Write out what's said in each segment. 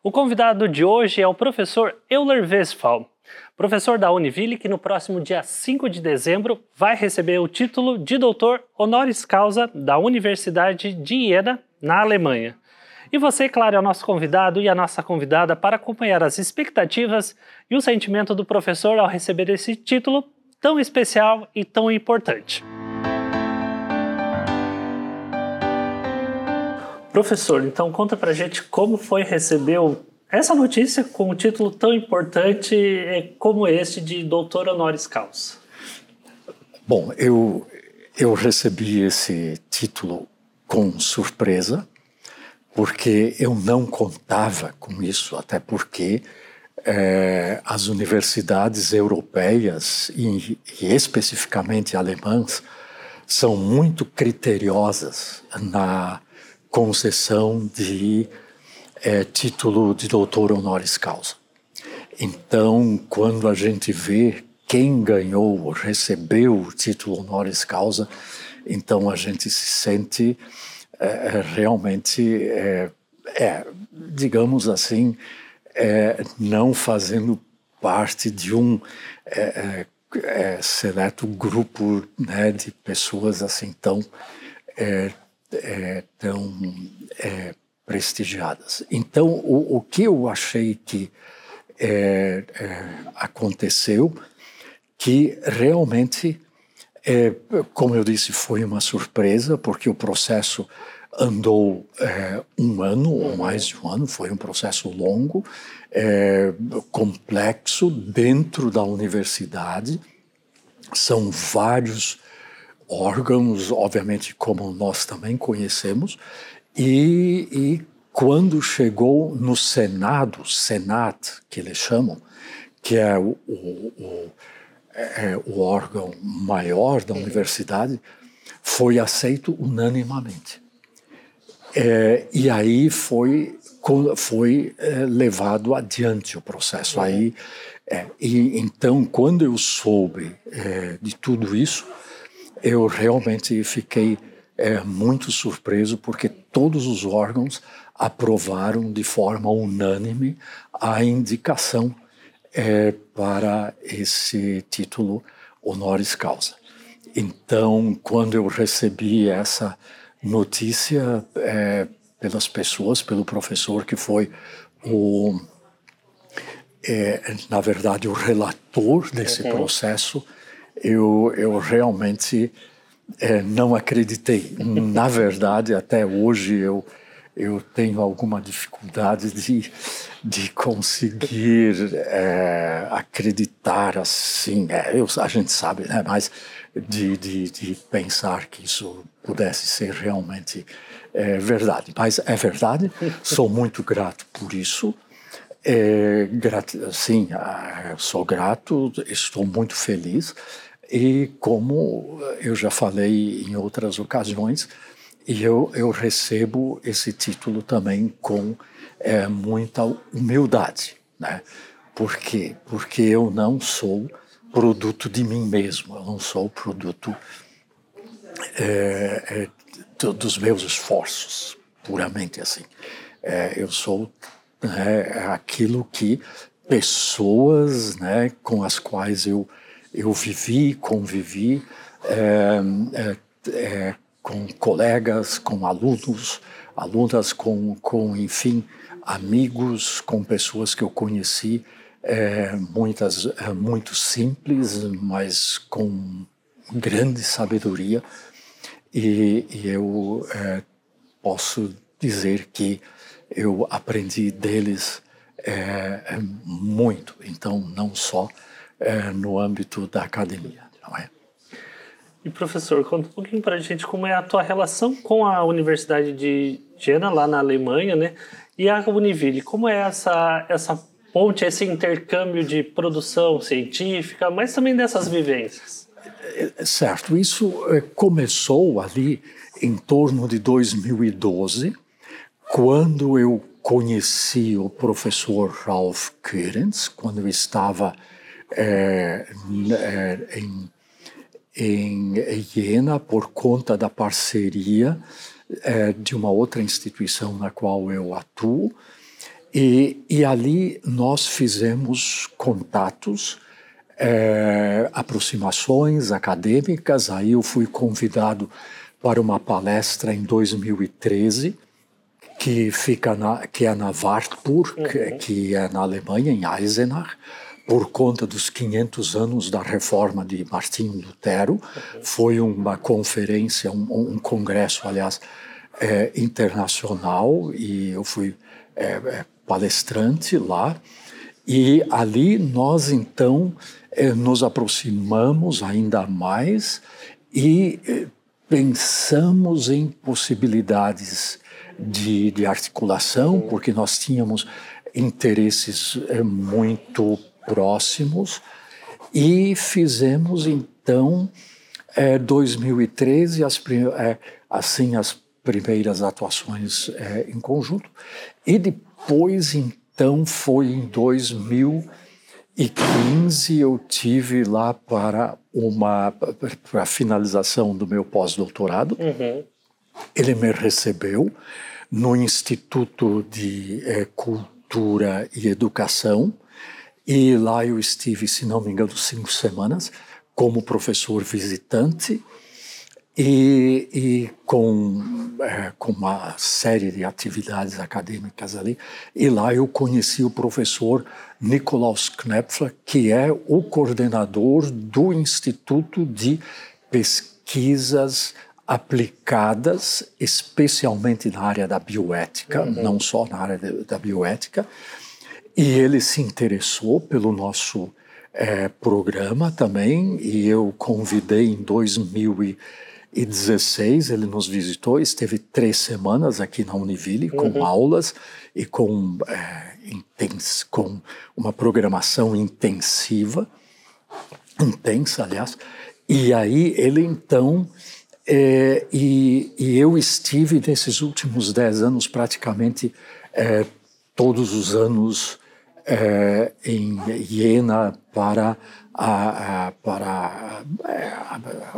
O convidado de hoje é o professor Euler Westphal, professor da Univille, que no próximo dia 5 de dezembro vai receber o título de doutor honoris causa da Universidade de Iena, na Alemanha. E você, claro, é o nosso convidado e a nossa convidada para acompanhar as expectativas e o sentimento do professor ao receber esse título tão especial e tão importante. Professor, então conta pra gente como foi receber essa notícia com um título tão importante é, como este de doutor honoris causa. Bom, eu, eu recebi esse título com surpresa, porque eu não contava com isso, até porque é, as universidades europeias, e, e especificamente alemãs, são muito criteriosas na concessão de é, título de doutor honoris causa. Então, quando a gente vê quem ganhou, recebeu o título honoris causa, então a gente se sente é, é realmente, é, é, digamos assim, é, não fazendo parte de um é, seleto grupo né, de pessoas assim tão, tão prestigiadas. Então, o, o que eu achei que é, é, aconteceu, que realmente, é, como eu disse, foi uma surpresa, porque o processo andou é, um ano ou mais de um ano, foi um processo longo, é, complexo, dentro da universidade. São vários órgãos, obviamente, como nós também conhecemos, e, e quando chegou no Senado, Senat, que eles chamam, que é o, o, é, é o órgão maior da universidade, foi aceito unanimamente. É, e aí foi, foi é, levado adiante o processo. Aí, é, e então, quando eu soube é, de tudo isso, eu realmente fiquei é, muito surpreso porque todos os órgãos aprovaram de forma unânime a indicação é, para esse título honoris causa. Então, quando eu recebi essa notícia é, pelas pessoas, pelo professor que foi o, é, na verdade, o relator desse uhum. processo, eu, eu realmente é, não acreditei. Na verdade, até hoje eu eu tenho alguma dificuldade de, de conseguir é, acreditar assim. É, eu, a gente sabe, né? Mas de, de, de, pensar que isso pudesse ser realmente é, verdade. Mas é verdade. Sou muito grato por isso. É, grat, sim, ah, sou grato. Estou muito feliz. E como eu já falei em outras ocasiões, eu, eu recebo esse título também com é, muita humildade, né? Por quê? Porque eu não sou produto de mim mesmo, eu não sou produto é, é, dos meus esforços, puramente assim. É, eu sou né, aquilo que pessoas né, com as quais eu eu vivi, convivi é, com colegas, com alunos, alunas, com, com, enfim, amigos, com pessoas que eu conheci, é, muitas é, muito simples, mas com grande sabedoria. E, e eu é, posso dizer que eu aprendi deles muito. Então, não só é, no âmbito da academia, não é? E professor, conta um pouquinho para a gente como é a tua relação com a Universidade de Jena, lá na Alemanha, né? E a Univille, como é essa, essa ponte, esse intercâmbio de produção científica, mas também dessas vivências? É, certo, isso é, começou ali em torno de 2012, quando eu conheci o professor Ralph Kurens, quando eu estava é, é, em, em Iena por conta da parceria é, de uma outra instituição na qual eu atuo. E, e ali nós fizemos contatos, é, aproximações acadêmicas. Aí eu fui convidado para uma palestra em 2013 que fica na, que é na Wartburg, uhum. que é na Alemanha, em Eisenach, por conta dos 500 anos da reforma de Martinho Lutero. Uhum. Foi uma conferência, um, um congresso, aliás, é, internacional, e eu fui é, é palestrante lá. E ali nós, então, é, nos aproximamos ainda mais e é, pensamos em possibilidades de, de articulação, porque nós tínhamos interesses é, muito próximos e fizemos então é, 2013 as, é, assim as primeiras atuações é, em conjunto e depois então foi em 2015 eu tive lá para uma para a finalização do meu pós-doutorado uhum. Ele me recebeu no Instituto de é, Cultura e Educação, e lá eu estive, se não me engano, cinco semanas como professor visitante e, e com, é, com uma série de atividades acadêmicas ali. E lá eu conheci o professor Nikolaus Knepfler, que é o coordenador do Instituto de Pesquisas aplicadas especialmente na área da bioética, uhum. não só na área de, da bioética. E ele se interessou pelo nosso é, programa também, e eu convidei em 2016, ele nos visitou, esteve três semanas aqui na Univille com uhum. aulas e com, é, intens, com uma programação intensiva, intensa, aliás. E aí ele então é, e, e, eu estive nesses últimos dez anos praticamente é, todos os anos é, em Iena para, a, a, para é,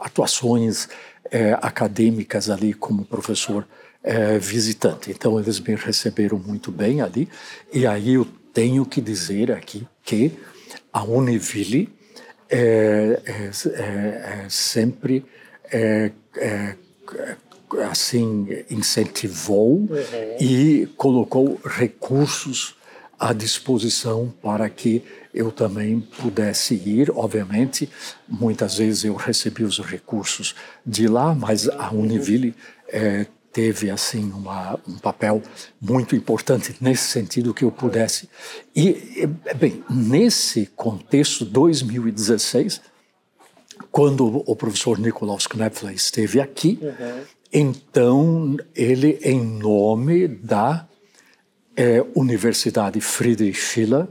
atuações é, acadêmicas ali como professor é, visitante. Então eles me receberam muito bem ali e aí eu tenho que dizer aqui que a Univille sempre é, é, assim incentivou uhum. e colocou recursos à disposição para que eu também pudesse ir. Obviamente, muitas vezes eu recebi os recursos de lá, mas a Univille é, teve assim uma, um papel muito importante nesse sentido que eu pudesse. E, bem, nesse contexto, 2016 quando o professor Nikolaus Knepfler esteve aqui, uhum. então ele, em nome da é, Universidade Friedrich Schiller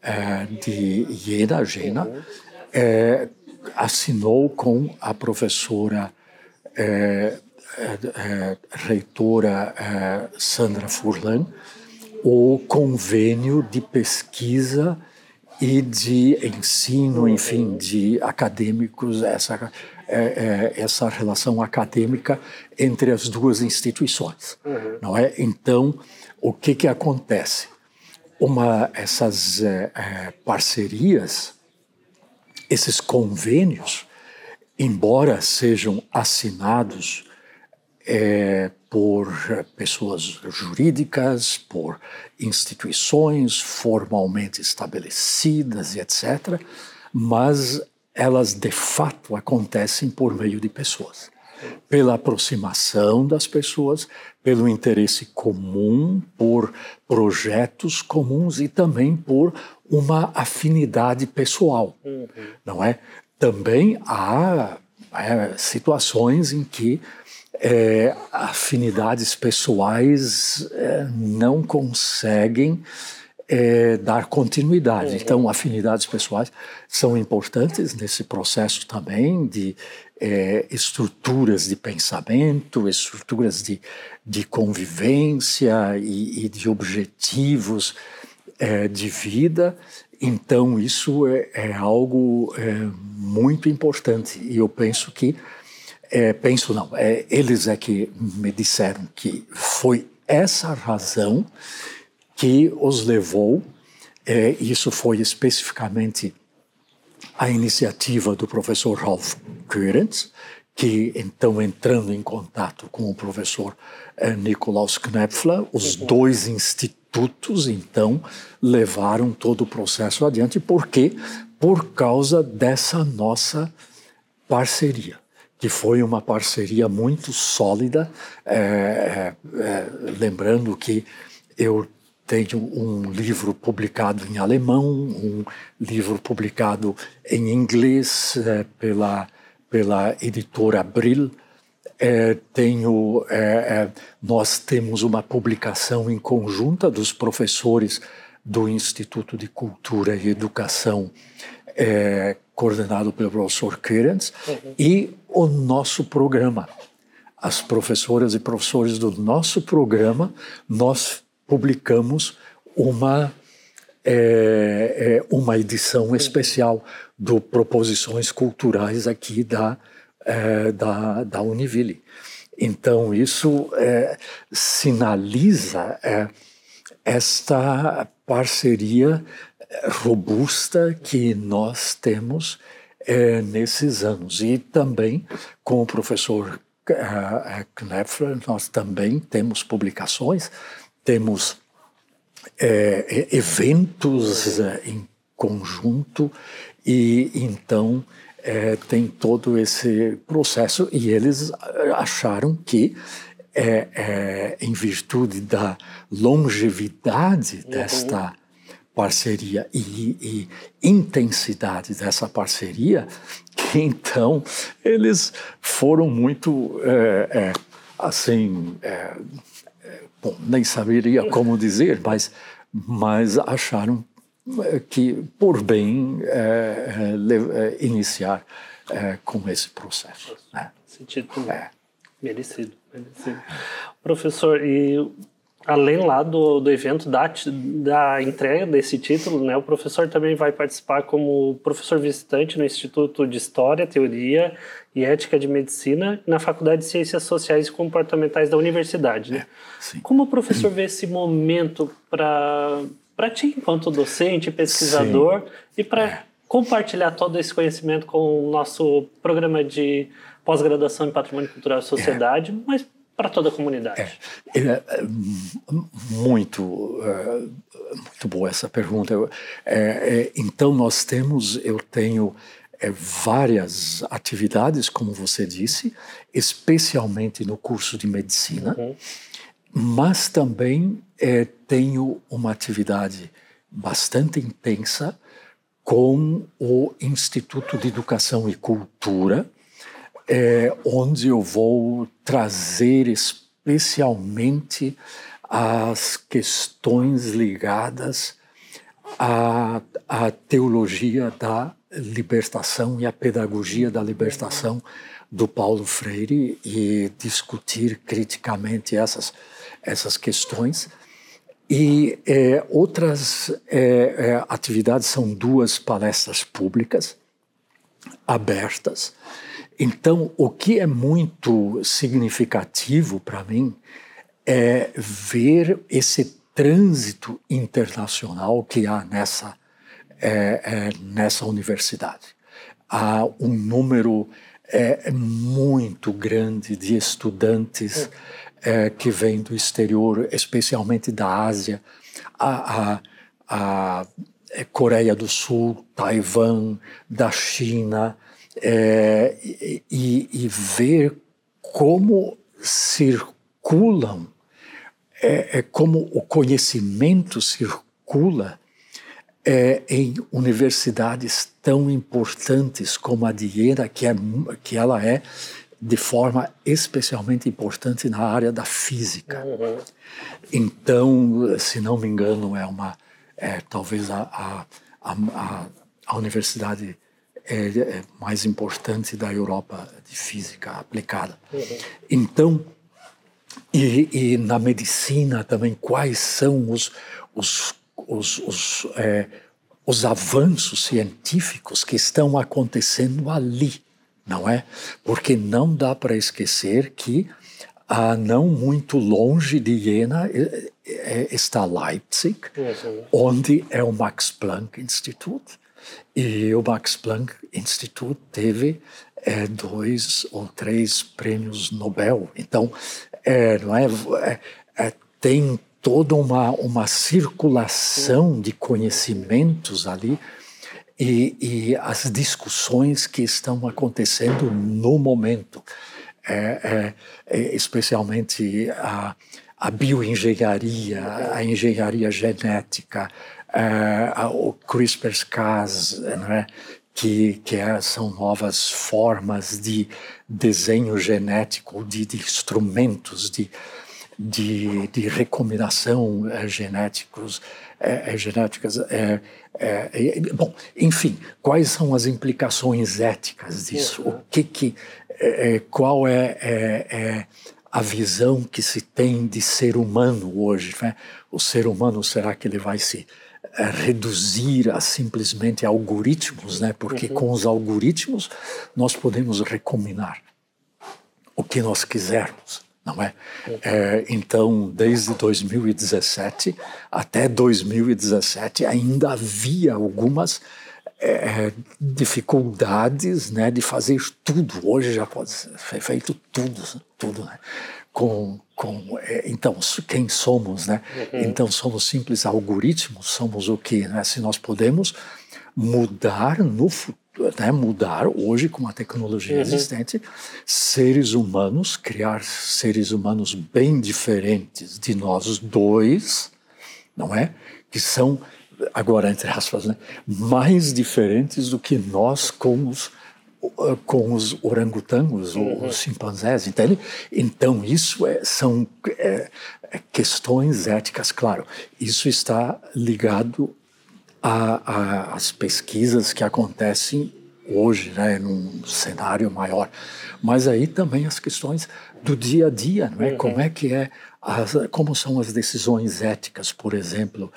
é, de Jena, Jena é, assinou com a professora reitora Sandra Furlan o convênio de pesquisa e de ensino, enfim, de acadêmicos, essa, é, é, essa relação acadêmica entre as duas instituições, uhum. não é? Então, o que que acontece? Uma essas é, é parcerias, esses convênios, embora sejam assinados é, por pessoas jurídicas, por instituições formalmente estabelecidas e etc., mas elas de fato acontecem por meio de pessoas. Pela aproximação das pessoas, pelo interesse comum, por projetos comuns e também por uma afinidade pessoal, uhum. não é? Também há é, situações em que é, afinidades pessoais é, não conseguem é, dar continuidade. Uhum. Então, afinidades pessoais são importantes nesse processo também de é, estruturas de pensamento, estruturas de, de convivência e, e de objetivos é, de vida. Então, isso é, é algo é, muito importante e eu penso que é, penso não, é, eles é que me disseram que foi essa razão que os levou, é, isso foi especificamente a iniciativa do professor Ralph Kurenz, que então entrando em contato com o professor eh, Nikolaus Knepfler, os uhum. dois institutos então levaram todo o processo adiante. Por quê? Por causa dessa nossa parceria, que foi uma parceria muito sólida. É, é, lembrando que eu tenho um livro publicado em alemão, um livro publicado em inglês é, pela pela editora Abril. É, tenho, é, é, nós temos uma publicação em conjunta dos professores do Instituto de Cultura e Educação, é, coordenado pelo professor Kerens, uhum. e o nosso programa. As professoras e professores do nosso programa, nós publicamos uma, é, é, uma edição especial do Proposições Culturais aqui da, é, da, da Univille. Então, isso é, sinaliza é, esta parceria robusta que nós temos é, nesses anos. E também com o professor é, Knepfler, nós também temos publicações, temos é, eventos em conjunto e então é, tem todo esse processo e eles acharam que em virtude da longevidade uhum. desta parceria e, e, intensidade dessa parceria, que então eles foram muito é, é, assim, é, bom, nem saberia como dizer, mas, mas acharam que por bem é, é, iniciar é, com esse processo. Né? Sentido é. merecido, merecido. Professor, e além lá do, do evento da, da entrega desse título, né, o professor também vai participar como professor visitante no Instituto de História, Teoria e Ética de Medicina na Faculdade de Ciências Sociais e Comportamentais da Universidade. Né? É, como o professor vê esse momento para para ti, enquanto docente, pesquisador, Sim. e para é. compartilhar todo esse conhecimento com o nosso programa de pós-graduação em Patrimônio Cultural e Sociedade, é. mas para toda a comunidade. É, é, é muito, é, muito boa essa pergunta. É, então, nós temos, eu tenho várias atividades, como você disse, especialmente no curso de medicina. Uhum mas também é, tenho uma atividade bastante intensa com o Instituto de Educação e Cultura, é, onde eu vou trazer especialmente as questões ligadas à, à teologia da libertação e à pedagogia da libertação do Paulo Freire e discutir criticamente essas essas questões. E é, outras é, é, atividades são duas palestras públicas abertas. Então, o que é muito significativo para mim é ver esse trânsito internacional que há nessa, é, é, nessa universidade. Há um número é, muito grande de estudantes é, que vem do exterior, especialmente da Ásia, a, a, a é, Coreia do Sul, Taiwan, da China, é, e, e, ver como circulam, é, é, como o conhecimento circula é, em universidades tão importantes como a de Iena, que, é, que ela é de forma especialmente importante na área da física. Uhum. Então, se não me engano, é uma é, talvez a, a, a, a universidade é, é mais importante da Europa de física aplicada. Uhum. Então, e, e, na medicina também, quais são os, os, os, os, é, os avanços científicos que estão acontecendo ali? não é? Porque não dá para esquecer que a não muito longe de Jena está Leipzig, uhum. onde é o Max Planck Institute. E o Max Planck Institute teve é, dois ou três prêmios Nobel. Então, é, não é, é, é tem toda uma, uma circulação de conhecimentos ali e, e as discussões que estão acontecendo no momento, é, é, é especialmente a, a bioengenharia, a engenharia genética, o CRISPR-Cas, né, que, que é, são novas formas de desenho genético, de, de instrumentos de, de, de recombinação é, genéticos, é, é, genéticas. É, é, bom, enfim, quais são as implicações éticas disso? O que que, qual é, a visão que se tem de ser humano hoje? Né? O ser humano será que ele vai se reduzir a simplesmente algoritmos, né? Porque uhum. com os algoritmos nós podemos recombinar o que nós quisermos não é? é? Então, desde 2017 até 2017 ainda havia algumas é, dificuldades, né, de fazer tudo. Hoje já pode ser feito tudo, tudo, né? Com, com é, então quem somos, né? Uhum. Então somos simples algoritmos. Somos o que, né? Se nós podemos mudar no futuro né, mudar hoje com a tecnologia uhum. existente seres humanos, criar seres humanos bem diferentes de nós dois, não é? Que são agora entre aspas, né, mais diferentes do que nós com os com os orangotangos uhum. ou os chimpanzés, entende? Então isso é, são é, questões éticas, claro. Isso está ligado as pesquisas que acontecem hoje, né, num cenário maior, mas aí também as questões do dia a dia, não é? Uhum. Como é que é, as, como são as decisões éticas, por exemplo,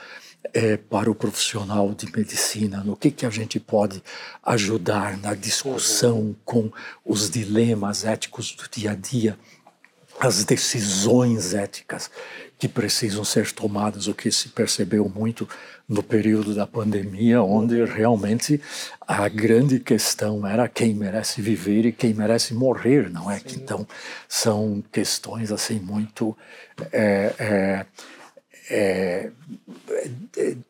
é, para o profissional de medicina, no que que a gente pode ajudar na discussão uhum. com os dilemas éticos do dia a dia, as decisões éticas que precisam ser tomadas, o que se percebeu muito no período da pandemia, onde realmente a grande questão era quem merece viver e quem merece morrer, não é? Sim. Então são questões assim muito é, é, é,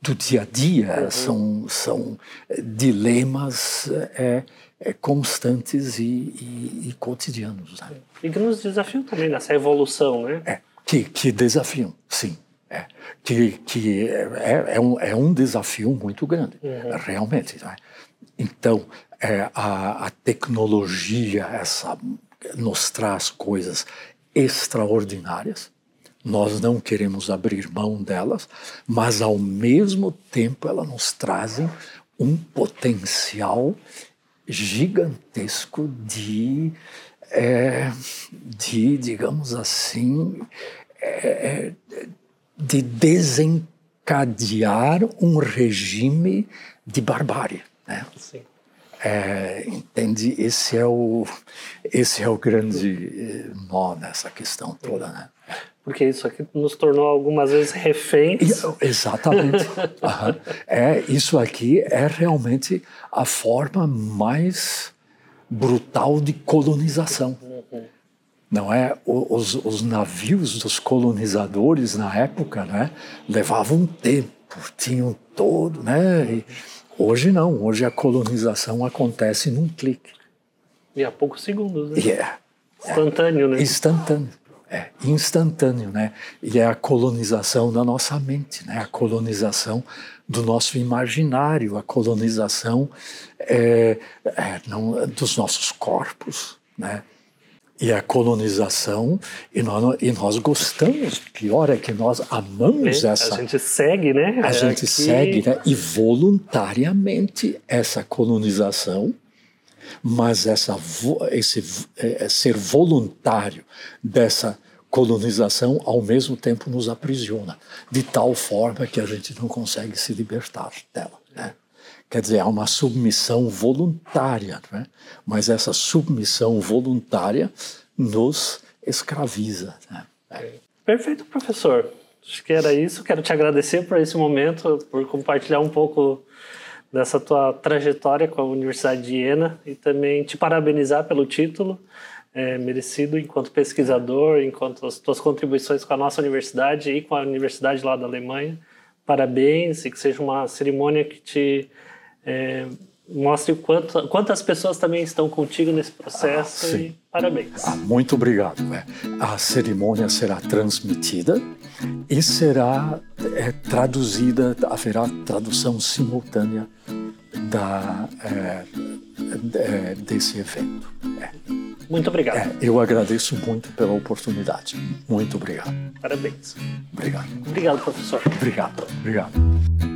do dia a dia, uhum. são, são dilemas é, é, constantes e, e, e cotidianos. Né? E que nos desafiam também nessa evolução, né? É que, que desafiam, sim. É, que que é, é, um, é um desafio muito grande, uhum. realmente. Né? Então, é, a, a tecnologia essa nos traz coisas extraordinárias, nós não queremos abrir mão delas, mas ao mesmo tempo elas nos trazem um potencial gigantesco de, é, de digamos assim, é, de desencadear um regime de barbárie. Né? Sim. É, entende? Esse é o esse é o grande eh, nó nessa questão toda, né? Porque isso aqui nos tornou algumas vezes reféns. Exatamente. uhum. É isso aqui é realmente a forma mais brutal de colonização. Uhum não é? Os, os, navios dos colonizadores na época, né, levavam tempo, tinham todo, né? E hoje não, hoje a colonização acontece num clique. E há poucos segundos, né? Yeah. Instantâneo, né? Instantâneo. É, instantâneo, né? E é a colonização da nossa mente, né? A colonização do nosso imaginário, a colonização é, é, não, dos nossos corpos, né? e a colonização, e nós, e nós gostamos, pior é que nós amamos é, essa. A gente segue, né? A gente Aqui... segue, né? E voluntariamente essa colonização, mas essa, esse é, é, ser voluntário dessa colonização, ao mesmo tempo nos aprisiona, de tal forma que a gente não consegue se libertar dela. Né? Quer dizer, há uma submissão voluntária, né? mas essa submissão voluntária nos escraviza. Né? É. Perfeito, professor. Acho que era isso. Quero te agradecer por esse momento, por compartilhar um pouco dessa tua trajetória com a Universidade de Iena e também te parabenizar pelo título é, merecido enquanto pesquisador, enquanto as tuas contribuições com a nossa universidade e com a universidade lá da Alemanha. Parabéns e que seja uma cerimônia que te é, mostre quanto, quantas pessoas também estão contigo nesse processo ah, e parabéns. Ah, muito obrigado. É. A cerimônia será transmitida e será é, traduzida, haverá tradução simultânea da, é, é desse evento. É. Muito obrigado. É, eu agradeço muito pela oportunidade. Muito obrigado. Parabéns. Obrigado. Obrigado, professor. Obrigado. Obrigado.